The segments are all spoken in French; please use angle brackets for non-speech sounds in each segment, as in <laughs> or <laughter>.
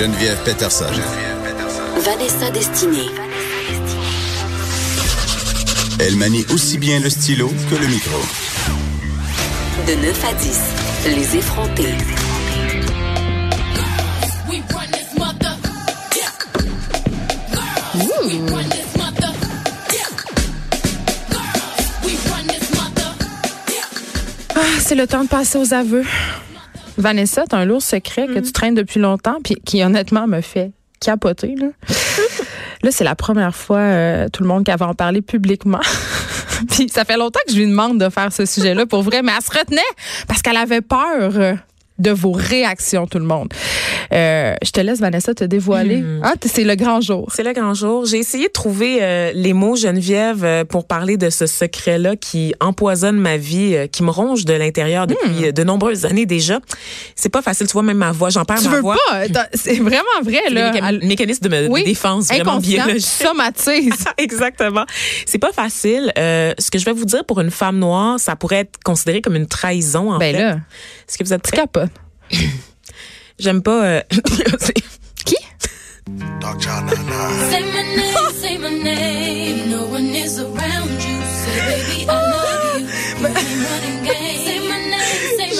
Geneviève Peterson. Vanessa Destinée. Elle manie aussi bien le stylo que le micro. De 9 à 10, les effrontés. Ah, c'est le temps de passer aux aveux. Vanessa, t'as un lourd secret que tu traînes depuis longtemps, puis qui honnêtement me fait capoter. Là, <laughs> là c'est la première fois euh, tout le monde qui avait en parlé publiquement. <laughs> puis ça fait longtemps que je lui demande de faire ce sujet-là pour vrai, mais elle se retenait parce qu'elle avait peur de vos réactions, tout le monde. Euh, je te laisse, Vanessa, te dévoiler. Ah, t- c'est le grand jour. C'est le grand jour. J'ai essayé de trouver euh, les mots, Geneviève, euh, pour parler de ce secret-là qui empoisonne ma vie, qui me ronge de l'intérieur depuis euh, de nombreuses années déjà. C'est pas facile, tu vois, même ma voix, j'en perds Tu ma veux voix. pas? C'est vraiment vrai, là. des méca- Elle- mécanismes de, Oui. défense vraiment biologiques. somatise. <laughs> Exactement. C'est pas facile. Ce que je vais vous dire pour une femme noire, ça pourrait être considéré comme une trahison, en Ben fait. là, Est-ce que vous êtes prêts? capotes. <laughs> J'aime pas... euh, <laughs> Qui?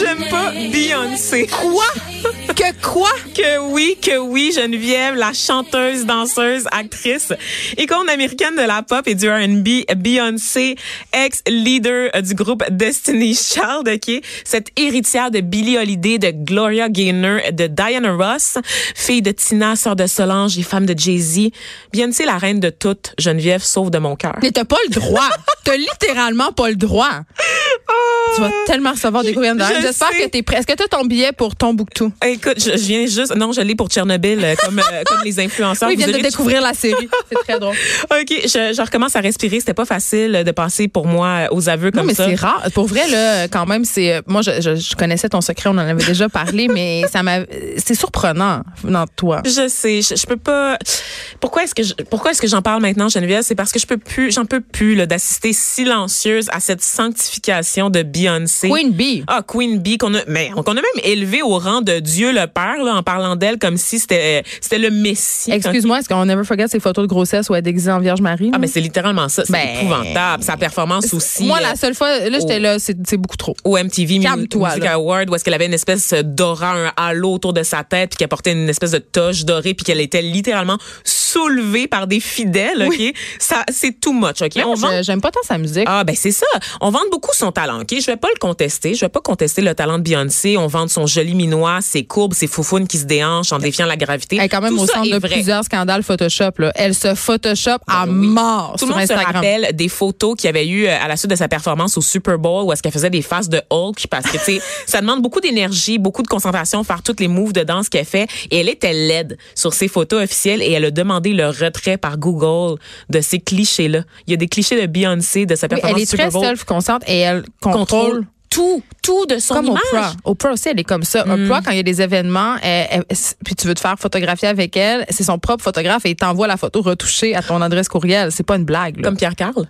J'aime pas. Beyoncé. Quoi? Que quoi? Que oui, que oui, Geneviève, la chanteuse, danseuse, actrice, icône américaine de la pop et du R&B, Beyoncé, ex-leader du groupe Destiny's Child, ok, cette héritière de Billie Holiday, de Gloria Gaynor, de Diana Ross, fille de Tina, sœur de Solange et femme de Jay-Z. Beyoncé, la reine de toutes, Geneviève, sauf de mon cœur. Mais t'as pas le droit. t'as littéralement pas le droit. <laughs> Tu vas tellement recevoir des Je J'espère que t'es prêt. Est-ce que t'as ton billet pour Tombouctou? Écoute, je, je viens juste, non, je l'ai pour Tchernobyl, euh, comme, euh, comme les influenceurs. Oui, ils viennent de découvrir la série. C'est très drôle. <laughs> OK, je, je recommence à respirer. C'était pas facile de passer pour moi aux aveux Non, comme mais ça. c'est rare. Pour vrai, là, quand même, c'est. euh, Moi, je, connaissais ton secret, on en avait déjà parlé, <laughs> mais ça m'a. C'est surprenant venant de toi. Je sais, je, peux pas. Pourquoi est-ce que je, pourquoi est-ce que j'en parle maintenant, Geneviève? C'est parce que je peux plus, j'en peux plus d'assister silencieuse à cette sanctification de Beyoncé. Queen Bee. Ah, Queen Qu'on a, mais qu'on a même élevé au rang de Dieu le Père là, en parlant d'elle comme si c'était, c'était le Messie. Excuse-moi, est-ce qu'on never forget ses photos de grossesse où elle est déguisée en Vierge Marie? Ah, mais c'est littéralement ça. C'est Ben, épouvantable. Sa performance aussi. Moi, euh, la seule fois, là, j'étais là, c'est beaucoup trop. au MTV Music. Award où est-ce qu'elle avait une espèce d'aura, un halo autour de sa tête puis qu'elle portait une espèce de toche dorée puis qu'elle était littéralement soulevée par des fidèles, OK? Ça, c'est too much, OK? Vend- J'aime pas tant sa musique. ah ben c'est ça. On vend beaucoup son talent, ok? Je vais pas le contester. Je vais pas contester le talent de Beyoncé. On vend son joli minois, ses courbes, ses foufounes qui se déhanchent en défiant la gravité. Elle est quand même Tout au centre de vrai. plusieurs scandales Photoshop. Là. Elle se Photoshop à Ben oui. mort Tout sur le monde se rappelle des photos qu'il y avait eu euh, à la suite de sa performance au Super Bowl où est-ce qu'elle faisait des faces de Hulk parce que tu sais <laughs> ça demande beaucoup d'énergie, beaucoup de concentration faire toutes les moves de danse qu'elle fait et elle était laide sur ses photos officielles et elle a demandé le retrait par Google de ces clichés là. Il y a des clichés de Beyoncé de sa Oui, performance elle est très self-consciente et elle contrôle, contrôle tout tout de son comme image. Mm. Oprah. Oprah aussi, elle est comme ça. Oprah, quand il y a des événements, elle- elle- puis tu veux te faire photographier avec elle, c'est son propre photographe et il t'envoie la photo retouchée à ton adresse courriel. C'est pas une blague. là. Comme Pierre Carl.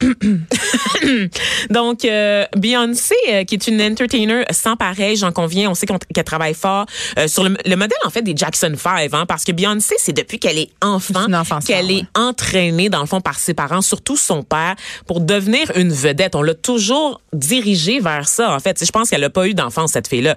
<coughs> Donc, euh, Beyoncé, euh, qui est une entertainer sans pareil, j'en conviens, on sait qu'elle travaille fort euh, sur le, le modèle, en fait, des Jackson 5, hein, parce que Beyoncé, c'est depuis qu'elle est enfant qu'elle est entraînée, dans le fond, par ses parents, surtout son père, pour devenir une vedette. On l'a toujours dirigée vers ça, en fait. Je pense qu'elle n'a pas eu d'enfance, cette fille-là.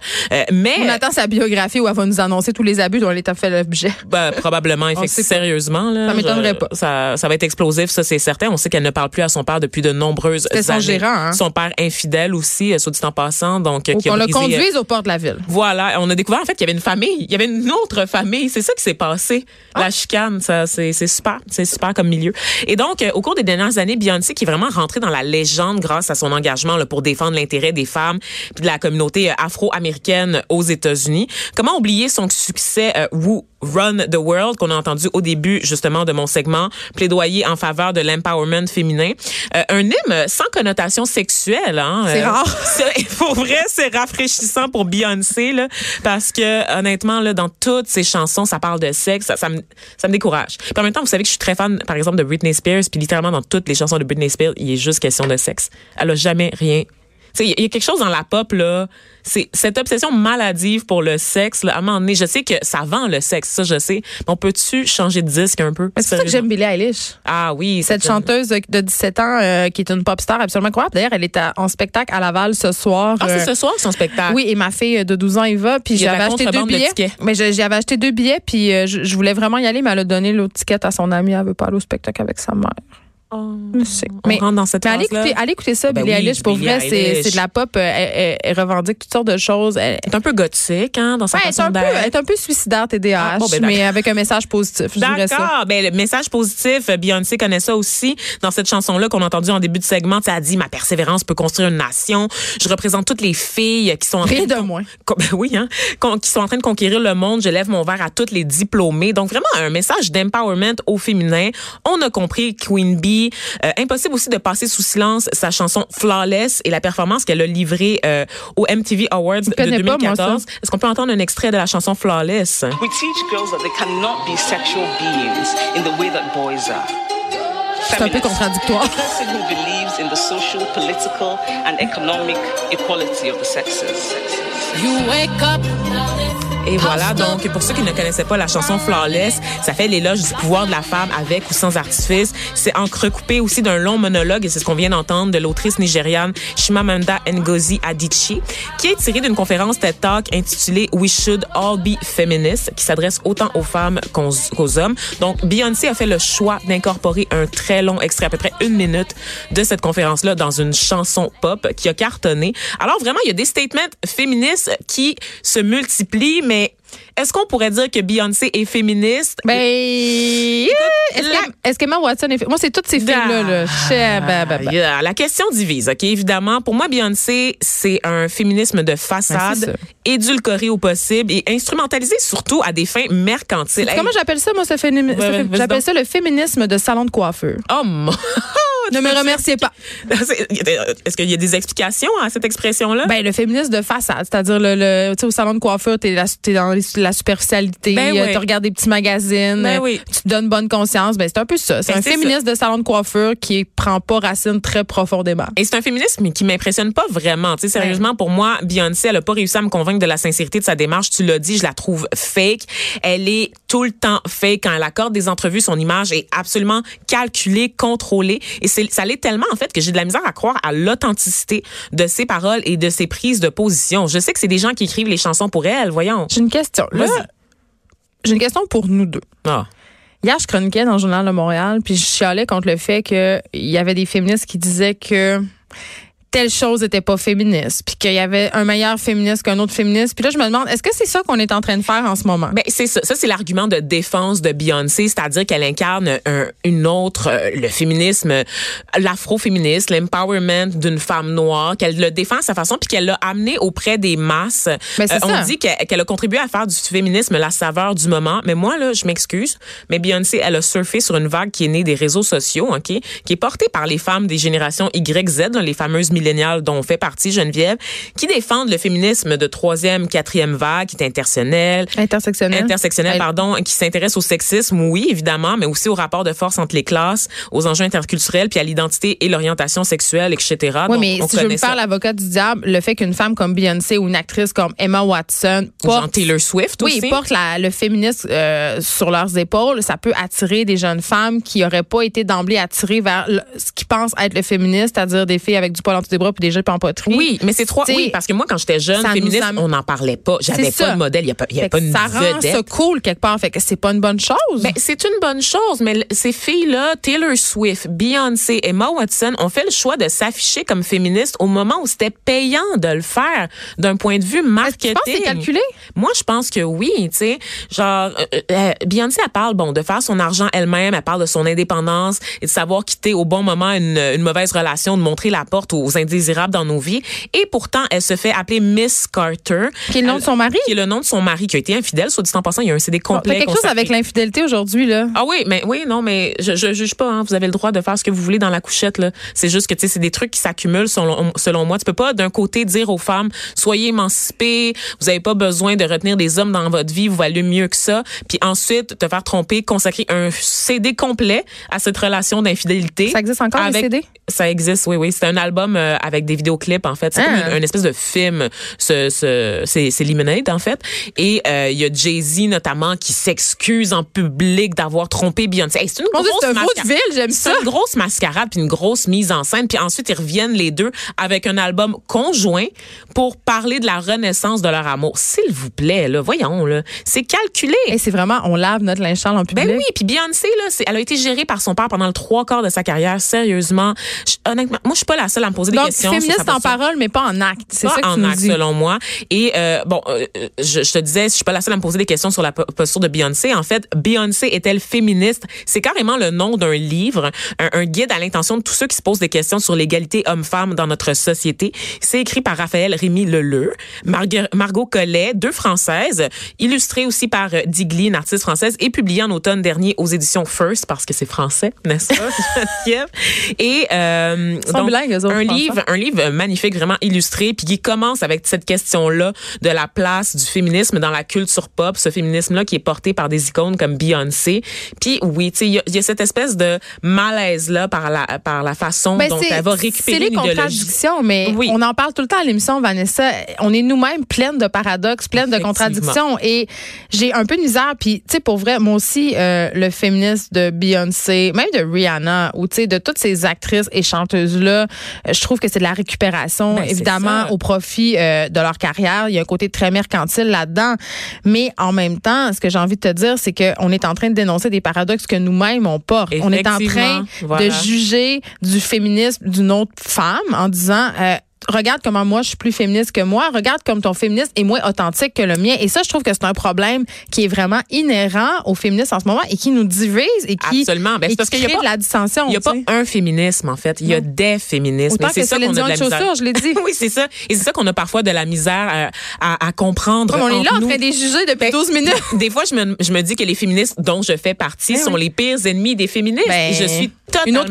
Mais... On attend sa biographie où elle va nous annoncer tous les abus dont elle est fait l'objet. <laughs> Ben, probablement, effectivement. Sérieusement, là. Ça m'étonnerait pas. Ça, ça va être explosif, ça, c'est certain. On sait qu'elle ne parle plus à son père depuis de nombreuses C'était son années. gérant, hein. Son père infidèle aussi, euh, soit dit en passant. Donc, euh, Ou qui a qu'on le euh, conduise au port de la ville. voilà, on a découvert en fait qu'il y avait une famille, il y avait une autre famille, c'est ça qui s'est passé. Ah. La chicane, ça c'est c'est super, c'est super comme milieu. Et donc euh, au cours des dernières années, Beyoncé qui est vraiment rentrée dans la légende grâce à son engagement là, pour défendre l'intérêt des femmes puis de la communauté euh, afro-américaine aux États-Unis. Comment oublier son succès euh, Who Run the World qu'on a entendu au début justement de mon segment plaidoyer en faveur de l'empowerment féminin? Euh, un hymne sans connotation sexuelle hein. C'est rare. <laughs> C'est- pour vrai, c'est rafraîchissant pour Beyoncé là, parce que honnêtement là, dans toutes ses chansons, ça parle de sexe, ça, ça me ça me décourage. Puis en même temps, vous savez que je suis très fan, par exemple, de Britney Spears, puis littéralement dans toutes les chansons de Britney Spears, il est juste question de sexe. Elle a jamais rien. Il y a quelque chose dans la pop là, c'est cette obsession maladive pour le sexe là, à un moment donné, je sais que ça vend le sexe, ça je sais, mais on peut-tu changer de disque un peu? C'est pour ça que j'aime Billie Eilish. Ah oui, Cette chanteuse de, de 17 ans euh, qui est une pop star absolument incroyable. D'ailleurs, elle est à- en spectacle à Laval ce soir. Ah, c'est euh, ce soir son spectacle? Oui, et ma fille de 12 ans y va. Puis j'avais acheté deux billets. Mais j'avais acheté deux billets, puis euh, je, je voulais vraiment y aller, mais elle a donné l'autre ticket à son amie. Elle veut pas aller au spectacle avec sa mère. Oh, Je sais. on Mais, rentre dans cette mais allez, écouter, allez écouter ça, Ben Billie oui, Eilish. Pour Billie vrai, c'est de la pop. euh, Elle, elle- elle revendique toutes sortes de choses. Elle, Elle est un peu gothique hein, dans sa Ouais, elle est façon un peu, d'être. elle est un peu suicidaire, TDAH, Ah, bon, ben, mais avec un message positif. Ça. D'accord. Ben, le message positif, Beyoncé connaît ça aussi. Dans cette chanson-là qu'on a entendue en début de segment, elle a dit Ma persévérance peut construire une nation. Je représente toutes les filles qui sont en train Rien de con- moins. ben oui, hein, qui sont en train de conquérir le monde. Je lève mon verre à toutes les diplômées. Donc, vraiment, un message d'empowerment au féminin. On a compris Queen Bee. Euh, impossible aussi de passer sous silence sa chanson Flawless et la performance qu'elle a livrée euh, au MTV Awards de connais pas, moi, 2014. Est-ce qu'on peut entendre un extrait de la chanson Flawless? We teach girls that they cannot be sexual beings in the way that boys are. C'est un peu contradictoire. A person who believes in the social, political, and economic equality of the sexes. You wake up. Et voilà, donc pour ceux qui ne connaissaient pas la chanson Flawless, ça fait l'éloge du pouvoir de la femme avec ou sans artifice. C'est entrecoupé aussi d'un long monologue, et c'est ce qu'on vient d'entendre de l'autrice nigériane Chimamanda Ngozi Adichie, qui est tiré d'une conférence TED Talk intitulée We Should All Be Feminists, qui s'adresse autant aux femmes qu'aux qu'aux hommes. Donc Beyoncé a fait le choix d'incorporer un très long extrait, à peu près une minute, de cette conférence-là dans une chanson pop qui a cartonné. Alors vraiment, il y a des statements féministes qui se multiplient, mais est-ce qu'on pourrait dire que Beyoncé est féministe? Ben, est-ce la- que- qu'Emma Watson est... Moi, c'est toutes ces filles-là. Là. Chè- bah, bah, bah. Yeah, La question divise, OK? Évidemment, pour moi, Beyoncé, c'est un féminisme de Ben, façade, édulcoré au possible et instrumentalisé surtout à des fins mercantiles. Comment j'appelle ça, moi, ce fémini- Ouais, ce ouais, fé- vas-y J'appelle ça le féminisme de salon de coiffeur. Oh mon... <laughs> Ne me remerciez pas. <laughs> Est-ce qu'il y a des explications à cette expression-là? Ben, le féminisme de façade, c'est-à-dire le, le tu sais, au salon de coiffeur, t'es, la- t'es dans la superficialité, Ben euh, oui. tu regardes des petits magazines, Ben euh, oui. tu te donnes bonne conscience. Ben, c'est un peu ça. C'est Ben, un c'est féminisme de salon de coiffeur qui prend pas racine très profondément. Et c'est un féminisme qui m'impressionne pas vraiment. Tu sais, sérieusement, pour moi, Beyoncé, elle a pas réussi à me convaincre de la sincérité de sa démarche. Tu l'as dit, je la trouve fake. Elle est tout le temps fake. Quand elle accorde des entrevues, son image est absolument calculée, contrôlée. Et ça l'est tellement, en fait, que j'ai de la misère à croire à l'authenticité de ses paroles et de ses prises de position. Je sais que c'est des gens qui écrivent les chansons pour elle, voyons. J'ai une question. Là, j'ai une question pour nous deux. Ah. Hier, je chroniquais dans le Journal de Montréal, puis je chialais contre le fait qu'il y avait des féministes qui disaient que telle chose n'était pas féministe, puis qu'il y avait un meilleur féministe qu'un autre féministe. Puis là, je me demande, est-ce que c'est ça qu'on est en train de faire en ce moment? Ben c'est ça, ça c'est l'argument de défense de Beyoncé, c'est-à-dire qu'elle incarne un- une autre euh, le féminisme, euh, l'afroféminisme, l'empowerment d'une femme noire, qu'elle le défend à sa façon puis qu'elle l'a amené auprès des masses. Ben, c'est on ça. dit qu'elle a contribué à faire du féminisme la saveur du moment, mais moi là, je m'excuse, mais Beyoncé, elle a surfé sur une vague qui est née des réseaux sociaux, OK, qui est portée par les femmes des générations YZ, les fameuses milléniales dont on fait partie Geneviève, qui défendent le féminisme de troisième, quatrième vague, qui est intersectionnel, Intersectionnel. intersectionnel, Elle- pardon, qui s'intéresse au sexisme, oui, évidemment, mais aussi au rapport de force entre les classes, aux enjeux interculturels, puis à l'identité et l'orientation sexuelle, etc. Oui, Donc, mais on si je me faire l'avocat du diable, le fait qu'une femme comme Beyoncé ou une actrice comme Emma Watson porte, Taylor Swift oui, aussi. porte la- le féminisme euh, sur leurs épaules, ça peut attirer des jeunes femmes qui n'auraient pas été d'emblée attirées vers le- ce qu'ils pensent être le féministe, c'est-à-dire des filles avec du poil des bras puis des jupes en poterie. Oui, mais c'est trois. T'sais, Oui, parce que moi, quand j'étais jeune, féministe, am- on n'en parlait pas. J'avais pas de modèle. Il n'y a pas, il y Fait avait pas une ça rend vedette. ça cool quelque part. Fait que c'est pas une bonne chose. Ben, c'est une bonne chose, mais ces filles-là, Taylor Swift, Beyoncé, Emma Watson, ont fait le choix de s'afficher comme féministes au moment où c'était payant de le faire d'un point de vue marketing. tu penses c'est calculé? Moi, je pense que oui, tu sais. Genre, euh, euh, Beyoncé, elle parle, bon, de faire son argent elle-même, elle parle de son indépendance et de savoir quitter au bon moment une, une mauvaise relation, de montrer la porte aux indésirables dans nos vies. Et pourtant, elle se fait appeler Miss Carter. Qui est le nom de son mari? Qui est le nom de son mari, qui a été infidèle, soit dit en passant. Il y a un CD Bon, complet. T'as quelque chose avec l'infidélité aujourd'hui, là. Ah oui, mais oui, non, mais je, je juge pas. Hein. Vous avez le droit de faire ce que vous voulez dans la couchette. là. C'est juste que tu sais, c'est des trucs qui s'accumulent selon, selon moi. Tu peux pas d'un côté dire aux femmes soyez émancipées, vous avez pas besoin de retenir des hommes dans votre vie, vous valez mieux que ça. Puis ensuite te faire tromper, consacrer un CD complet à cette relation d'infidélité. Ça existe encore, les Avec- CD? Ça existe, oui, oui. C'est un album euh, avec des vidéoclips en fait. C'est comme Ah. une, une espèce de film. Ce, ce, c'est, c'est Lemonade en fait. Et euh, il y a Jay Z notamment qui s'excuse en public d'avoir trompé Beyoncé. Hey, c'est une un c'est ça. une grosse mascarade puis une grosse mise en scène. Puis ensuite ils reviennent les deux avec un album conjoint pour parler de la renaissance de leur amour. S'il vous plaît, là, voyons là, c'est calculé. Et c'est vraiment, on lave notre linge en public. Ben oui, puis Beyoncé là, c'est, elle a été gérée par son père pendant le trois quarts de sa carrière. Sérieusement, honnêtement, moi je suis pas la seule à me poser des Donc, questions. sur féministe en parole, mais pas en acte. C'est ça que en tu nous acte, dis. selon moi. Et euh, bon, euh, je, je te disais, je suis pas la seule à me poser des questions sur la po- posture de Beyoncé. En fait, Beyoncé est-elle féministe? C'est carrément le nom d'un livre, un, un guide à l'intention de tous ceux qui se posent des questions sur l'égalité homme-femme dans notre société. C'est écrit par Raphaël Rémy Leleu, Margot Collet, deux françaises, illustré aussi par euh, Digli, une artiste française, et publié en automne dernier aux éditions First parce que c'est français, n'est-ce pas? <laughs> Et euh, autres, un pense, livre, un livre magnifique, vraiment illustré, puis qui commence avec cette question-là de la place du féminisme dans la culture pop, ce féminisme-là qui est porté par des icônes comme Beyoncé. Puis oui, tu sais, il y, a- il y a cette espèce de malaise-là par la, par la façon Ben, dont c'est- elle va C'est récupérer les une idéologie. contradictions, mais Oui. on en parle tout le temps à l'émission, Vanessa. On est nous-mêmes pleines de paradoxes, pleines de contradictions. Et j'ai un peu de misère. Puis, tu sais, pour vrai, moi aussi, euh, le féminisme de Beyoncé, même de Rihanna, ou tu sais, de toutes ces actrices et chanteuses-là, je trouve que c'est de la récupération, Ben, évidemment, au profit euh, de leur carrière. Il y a un côté très mercantile là-dedans. Mais en même temps, ce que j'ai envie de te dire, c'est qu'on est en train de dénoncer des paradoxes que nous-mêmes, on porte. On est en train voilà. de juger du féminisme d'une autre femme en disant euh, regarde comment moi je suis plus féministe que moi, regarde comme ton féminisme est moins authentique que le mien. Et ça, je trouve que c'est un problème qui est vraiment inhérent aux féministes en ce moment et qui nous divise et qui, Absolument. Ben, et parce qu'il y a crée pas- de la dissension. Il n'y a pas un féminisme, en fait. Il y a des féminismes. C'est ça qu'on a de la misère. je l'ai dit. <laughs> oui, c'est ça. Et c'est ça qu'on a parfois de la misère euh, à, à comprendre. Comme on est là entre en nous. train de juger depuis Ben, 12 minutes. <laughs> Des fois, je me, je me dis que les féministes dont je fais partie Ben sont oui. les pires ennemis des féministes. Ben, Et je suis totalement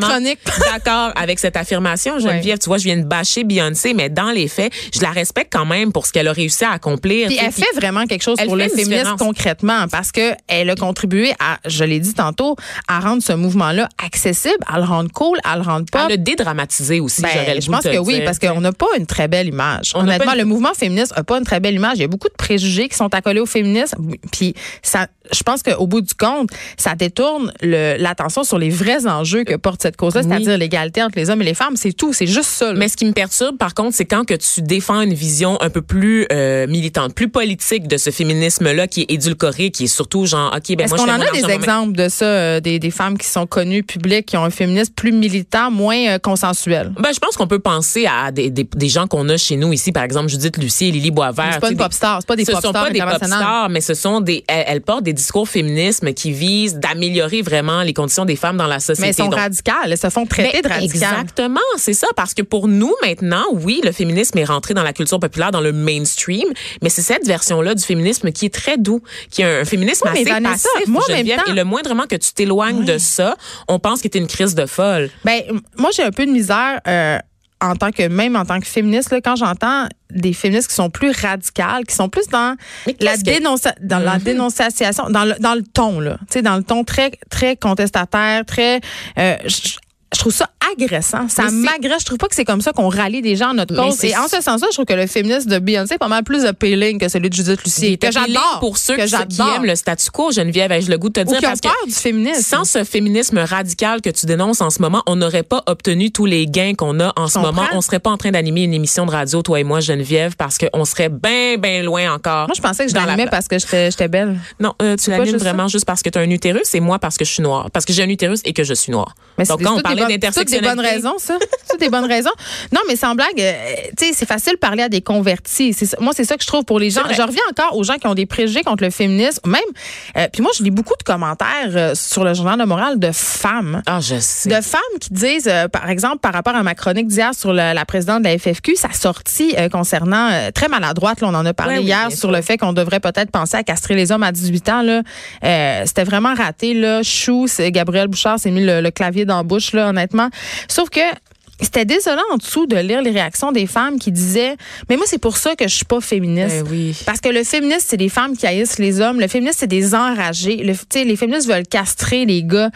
d'accord avec cette affirmation, <laughs> Geneviève. Tu vois, je viens de bâcher Beyoncé, mais dans les faits, je la respecte quand même pour ce qu'elle a réussi à accomplir. Puis elle fait vraiment quelque chose pour le féminisme concrètement parce que elle a contribué à, je l'ai dit tantôt, à rendre ce mouvement-là accessible, à le rendre cool, à le rendre pop. Elle a dédramatisé aussi, Ben, le je pense que oui, dire, parce qu'on n'a pas une très belle image. On Honnêtement, pas une- le mouvement féministe n'a pas une très belle image. Il y a beaucoup de préjugés qui sont accolés au féminisme. Puis ça, je pense qu'au bout du compte, ça détourne le- l'attention sur les vrais enjeux que porte cette cause-là, Oui. c'est-à-dire l'égalité entre les hommes et les femmes. C'est tout. C'est juste ça. là. Mais ce qui me perturbe, par contre, c'est quand que tu défends une vision un peu plus euh, militante, plus politique de ce féminisme-là qui est édulcoré, qui est surtout genre, OK, ben Est-ce moi, qu'on en a des exemples de ça, euh, des, des femmes qui sont connues, publiques, qui ont un féminisme plus militant, moins euh, consensuel? Ben, je pense qu'on peut penser à des, des, des gens qu'on a chez nous ici, par exemple Judith Lucie et Lily Boisvert. C'est pas une pop star, c'est pas des ce pop sont pas des pop stars, mais ce sont des. Elles, elles portent des discours féminisme qui visent d'améliorer vraiment les conditions des femmes dans la société. Mais elles sont Donc, radicales. Elles se font traiter de radicales. Exactement, c'est ça. Parce que pour nous, maintenant, oui, le féminisme est rentré dans la culture populaire, dans le mainstream, mais c'est cette version-là du féminisme qui est très doux, qui est un féminisme Oui, assez Vanessa, passif, moi, même temps- Et le moindrement que tu t'éloignes de ça, on pense que t'es une crise de folle. Ben, moi, j'ai un peu de misère. euh, en tant que même en tant que féministe là, quand j'entends des féministes qui sont plus radicales qui sont plus dans la que- dénonça- dans la Mhm. dénonciation dans le dans le ton là tu sais dans le ton très très contestataire très euh, je trouve ça agressant. Ça m'agresse. Je trouve pas que c'est comme ça qu'on rallie des gens à notre cause. Et en ce sens-là, je trouve que le féminisme de Beyoncé est pas mal plus appealing que celui de Judith Lucie. Que j'adore. pour ceux que qui, aiment le statu quo, Geneviève, ai-je le goût de te Ou dire qui ont parce que peur du féminisme. sans ce féminisme radical que tu dénonces en ce moment, on n'aurait pas obtenu tous les gains qu'on a en ce moment. On serait pas en train d'animer une émission de radio, toi et moi, Geneviève, parce qu'on serait bien, bien loin encore. Moi, je pensais que je la l'animais pla- parce que j'étais belle. Non, euh, tu l'animes ça? vraiment juste parce que tu as un utérus et moi parce que je suis noire. Parce que j'ai un utérus et que je suis noire. Mais Donc, quand on parlait toutes des bonnes raisons, ça. C'est des bonnes raisons. Non, mais sans blague, euh, tu sais, c'est facile de parler à des convertis. C'est moi, c'est ça que je trouve pour les gens. C'est. Je reviens encore aux gens qui ont des préjugés contre le féminisme. Même, euh, puis moi, je lis beaucoup de commentaires euh, sur le journal de morale de femmes. Ah, je sais. De femmes qui disent, par exemple, par rapport à ma chronique d'hier sur le- la présidente de la FFQ, sa sortie concernant, très maladroite, là, on en a parlé Ouais, hier, sur le fait qu'on devrait peut-être penser à castrer les hommes à 18 ans. Là. C'était vraiment raté. Là. Chou, c'est- Gabriel Bouchard s'est mis le, le clavier dans la bouche, là, honnêtement. Sauf que c'était désolant en dessous de lire les réactions des femmes qui disaient Mais moi, c'est pour ça que je suis pas féministe. Ben oui. Parce que le féministe, c'est des femmes qui haïssent les hommes. Le féministe, c'est des enragés. Le, les féministes veulent castrer les gars.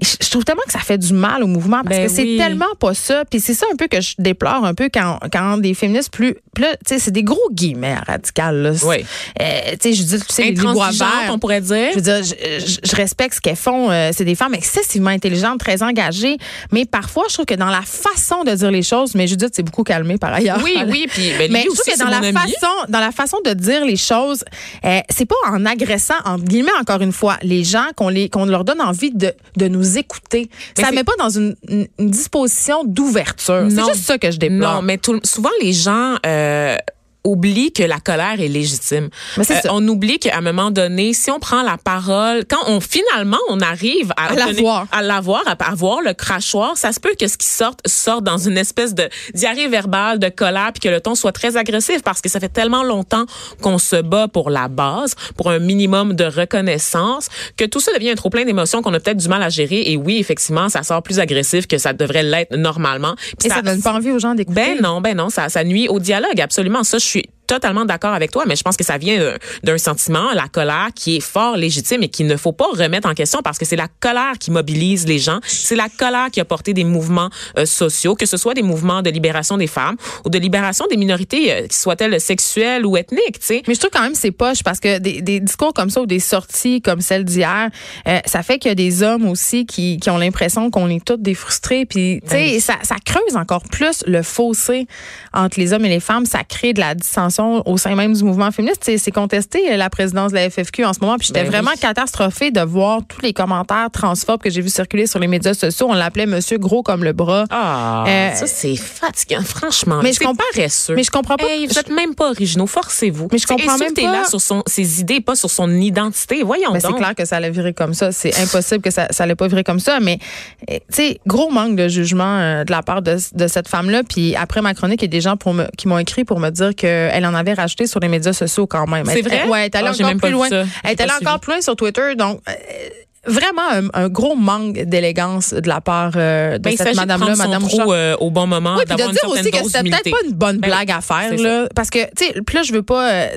Je trouve tellement que ça fait du mal au mouvement parce Ben que c'est oui. tellement pas ça. Puis c'est ça un peu que je déplore un peu quand, quand des féministes plus. là, tu sais, c'est des gros guillemets radicales. Là. Oui. Euh, tu sais, je dis, tu sais, les bois verts. on pourrait dire. Je veux dire, je, je- je respecte ce qu'elles font. euh, c'est des femmes excessivement intelligentes, très engagées. Mais parfois, je trouve que dans la façon de dire les choses, mais Judith, c'est beaucoup calmé par ailleurs. Oui, oui, <laughs> puis ben, Mais je aussi, trouve que dans la ami. façon, dans la façon de dire les choses, euh, c'est pas en agressant, entre guillemets, encore une fois, les gens qu'on les qu'on leur donne envie de, de nous écouter. Mais ça c'est- met pas dans une, disposition d'ouverture. C'est Non. juste ça que je déplore. Non, mais tout- souvent les gens euh, oublient que la colère est légitime. Mais c'est ça. on oublie qu'à un moment donné, si on prend la parole, quand on finalement on arrive à, À l'avoir. à l'avoir, à avoir le crachoir, ça se peut que ce qui sorte sorte dans une espèce de diarrhée verbale, de colère, puis que le ton soit très agressif parce que ça fait tellement longtemps qu'on se bat pour la base, pour un minimum de reconnaissance, que tout ça devient un trop plein d'émotions qu'on a peut-être du mal à gérer. Et oui, effectivement, ça sort plus agressif que ça devrait l'être normalement. Et ça, donne pas envie aux gens d'écouter. ben non, ben non, ça, ça nuit au dialogue, absolument. Ça, je suis totalement d'accord avec toi, mais je pense que ça vient d'un- d'un sentiment, la colère, qui est fort légitime et qu'il ne faut pas remettre en question parce que c'est la colère qui mobilise les gens. C'est la colère qui a porté des mouvements euh, sociaux, que ce soit des mouvements de libération des femmes ou de libération des minorités, euh, soient-elles sexuelles ou ethniques, tu sais. Mais je trouve quand même c'est poche parce que des, des discours comme ça ou des sorties comme celle d'hier, euh, ça fait qu'il y a des hommes aussi qui, qui ont l'impression qu'on est tous des frustrés. Puis, tu sais, ça, ça creuse encore plus le fossé entre les hommes et les femmes. Ça crée de la au sein même du mouvement féministe. C'est contesté euh, la présidence de la FFQ en ce moment. Puis j'étais Ben vraiment oui. catastrophée de voir tous les commentaires transphobes que j'ai vu circuler sur les médias sociaux. On l'appelait Monsieur Gros comme le bras. Ah, Euh, ça c'est fatigant, franchement. mais je comprends- paresseux. mais je comprends pas- Hey, vous êtes même pas originaux, forcez-vous. Mais je comprends même là pas- sur son, ses idées, pas sur son identité. Voyons Ben, c'est clair que ça allait virer comme ça. C'est impossible que ça, ça allait pas virer comme ça. Mais, euh, tu sais, gros manque de jugement euh, de la part de, de cette femme-là. Puis après ma chronique, il y a des gens pour me, qui m'ont écrit pour me dire qu'elle en avait rajouté sur les médias sociaux quand même. C'est Elle- vrai? elle- ouais, elle est allée Ah, encore plus loin. ça. Elle est allée encore plus loin sur Twitter. Donc, euh, vraiment un, un gros manque d'élégance de la part euh, de Ben, cette madame-là, madame Bouchard. euh, au bon moment, Oui, puis de dire aussi que c'était peut-être pas une bonne Ben blague à faire, là. Parce que, tu sais, là, je veux pas. euh,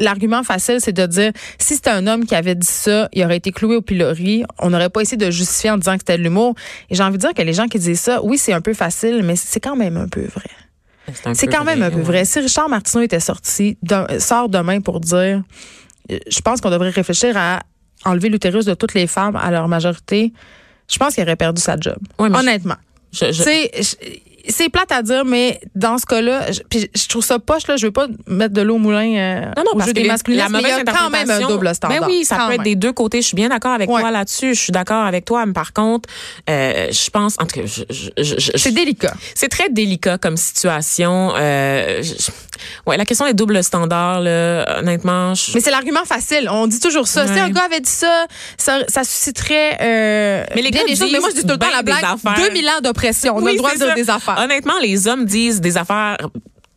l'argument facile, c'est de dire si c'était un homme qui avait dit ça, il aurait été cloué au pilori. On n'aurait pas essayé de justifier en disant que c'était de l'humour. Et j'ai envie de dire que les gens qui disent ça, oui, c'est un peu facile, mais c'est quand même un peu vrai. C'est quand même un peu vrai. Si Richard Martineau était sorti, d'un- sort demain pour dire euh, je pense qu'on devrait réfléchir à enlever l'utérus de toutes les femmes à leur majorité, je pense qu'il aurait perdu sa job. Ouais, mais Honnêtement. Je- je- c'est plate à dire, mais dans ce cas-là, je, puis je trouve ça poche, là. Je veux pas mettre de l'eau au moulin euh, Non, non, au parce jeu que des les- masculins, la mais il y mauvaise a quand même un double standard. Ben oui, ça peut être des deux côtés. Je suis bien d'accord avec Ouais. toi là-dessus. Je suis d'accord avec toi. Mais par contre, euh, je pense, en tout cas, je- je- je- je- C'est délicat. c'est très délicat comme situation. Euh, je- ouais, la question des doubles standards, là, honnêtement, je- Mais c'est l'argument facile. On dit toujours ça. Si un gars avait dit ça, ça, ça susciterait euh, Mais les gars des choses. Mais moi, je dis tout le temps la blague. des affaires. 2000 ans d'oppression. On a le droit de dire ça. des affaires. Honnêtement, les hommes disent des affaires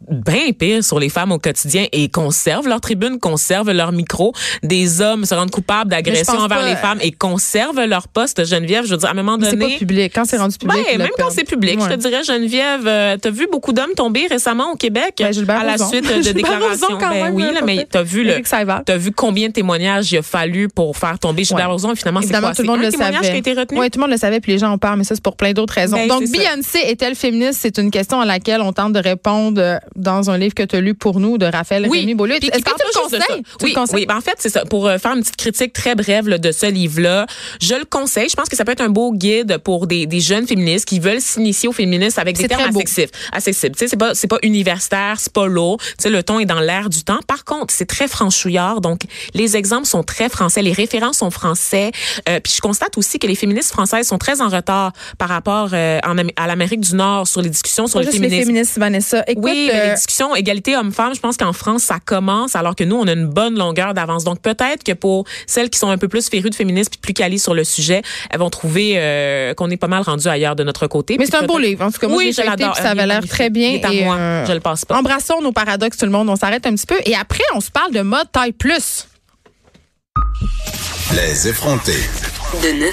bien pires sur les femmes au quotidien et conservent leur tribune, conservent leur micro. Des hommes se rendent coupables d'agression Mais je pense envers pas- les femmes et conservent leur poste. Geneviève, je veux dire, à un moment Mais c'est donné... pas public. Quand c'est rendu public, Ben, même quand c'est public, je te dirais, Geneviève, euh, t'as vu beaucoup d'hommes tomber récemment au Québec Ben, à la suite de <laughs> Gilbert déclarations? Quand ben même, oui, là, mais t'as vu le, t'as vu combien de témoignages il a fallu pour faire tomber Gilbert Ouais. Rozon? Finalement, c'est quoi? tout le monde un le témoignage savait. qui a été retenu? Oui, tout le monde le savait, puis les gens en parlent, mais ça, c'est pour plein d'autres raisons. Ben, Donc. Beyoncé est-elle féministe? C'est une question à laquelle on tente de répondre euh, dans un livre que tu as lu pour nous de Raphaël Rémy Beaulieu. Puis Est-ce que tu le conseilles? Oui, le conseilles? oui. Ben, en fait, c'est ça. Pour euh, faire une petite critique très brève là, de ce livre-là, je le conseille. Je pense que ça peut être un beau guide pour des, des jeunes féministes qui veulent s'initier au féminisme avec des termes accessibles. accessibles. Tu sais, c'est pas, universitaire, c'est pas lourd. Tu sais, le ton est dans l'air du temps. Par contre, c'est très franchouillard. Donc, les exemples sont très français. Les références sont français. Euh, puis je constate aussi que les féministes françaises sont très en retard par rapport euh, en à l'Amérique du Nord sur les discussions sur Pas le juste les féminisme. féministes, Vanessa. Écoute, Oui, mais euh, les discussions égalité homme-femme, je pense qu'en France, ça commence, alors que nous, on a une bonne longueur d'avance. Donc, peut-être que pour celles qui sont un peu plus férues de féminisme puis plus calées sur le sujet, elles vont trouver euh, qu'on est pas mal rendu ailleurs de notre côté. mais c'est un beau livre. En tout cas, moi, Oui, je l'adore. ça avait l'air très bien. Est à et, moi. euh, Je le passe pas. Embrassons nos paradoxes, tout le monde. On s'arrête un petit peu. Et après, on se parle de mode taille plus. Les effrontés. De 9